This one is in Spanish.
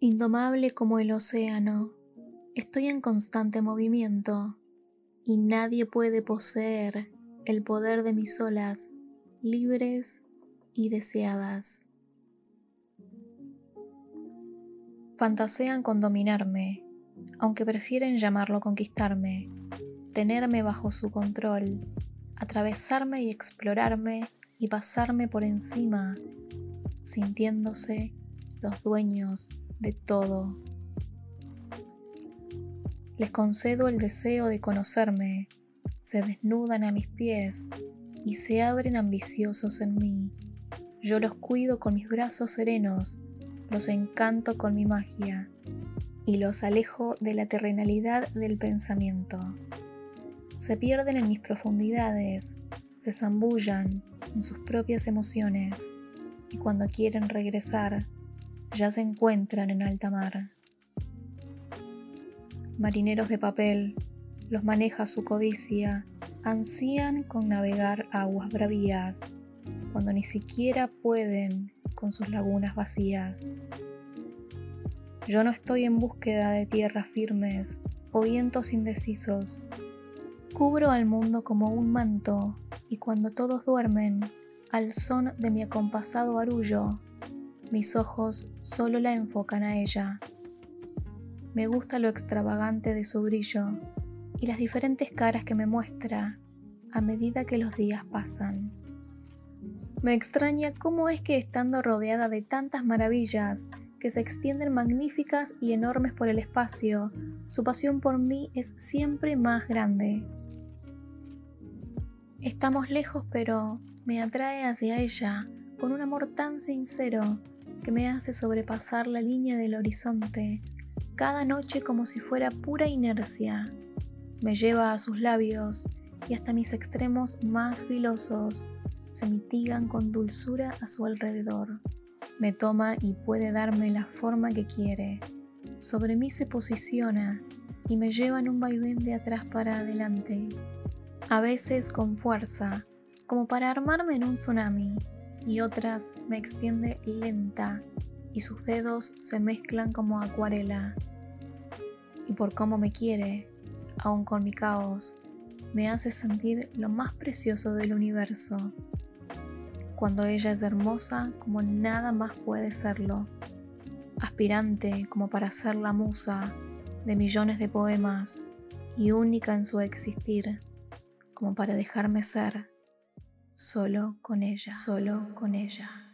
Indomable como el océano, estoy en constante movimiento y nadie puede poseer el poder de mis olas libres y deseadas. Fantasean con dominarme, aunque prefieren llamarlo conquistarme, tenerme bajo su control, atravesarme y explorarme y pasarme por encima, sintiéndose los dueños de todo. Les concedo el deseo de conocerme, se desnudan a mis pies y se abren ambiciosos en mí. Yo los cuido con mis brazos serenos, los encanto con mi magia y los alejo de la terrenalidad del pensamiento. Se pierden en mis profundidades, se zambullan en sus propias emociones y cuando quieren regresar ya se encuentran en alta mar. Marineros de papel, los maneja su codicia, ansían con navegar aguas bravías, cuando ni siquiera pueden con sus lagunas vacías. Yo no estoy en búsqueda de tierras firmes o vientos indecisos. Cubro al mundo como un manto y cuando todos duermen, al son de mi acompasado arullo, mis ojos solo la enfocan a ella. Me gusta lo extravagante de su brillo y las diferentes caras que me muestra a medida que los días pasan. Me extraña cómo es que estando rodeada de tantas maravillas que se extienden magníficas y enormes por el espacio, su pasión por mí es siempre más grande. Estamos lejos, pero me atrae hacia ella con un amor tan sincero que me hace sobrepasar la línea del horizonte cada noche como si fuera pura inercia. Me lleva a sus labios y hasta mis extremos más filosos se mitigan con dulzura a su alrededor. Me toma y puede darme la forma que quiere. Sobre mí se posiciona y me lleva en un vaivén de atrás para adelante, a veces con fuerza, como para armarme en un tsunami y otras me extiende lenta y sus dedos se mezclan como acuarela. Y por cómo me quiere, aun con mi caos, me hace sentir lo más precioso del universo. Cuando ella es hermosa como nada más puede serlo, aspirante como para ser la musa de millones de poemas y única en su existir, como para dejarme ser solo con ella, solo con ella.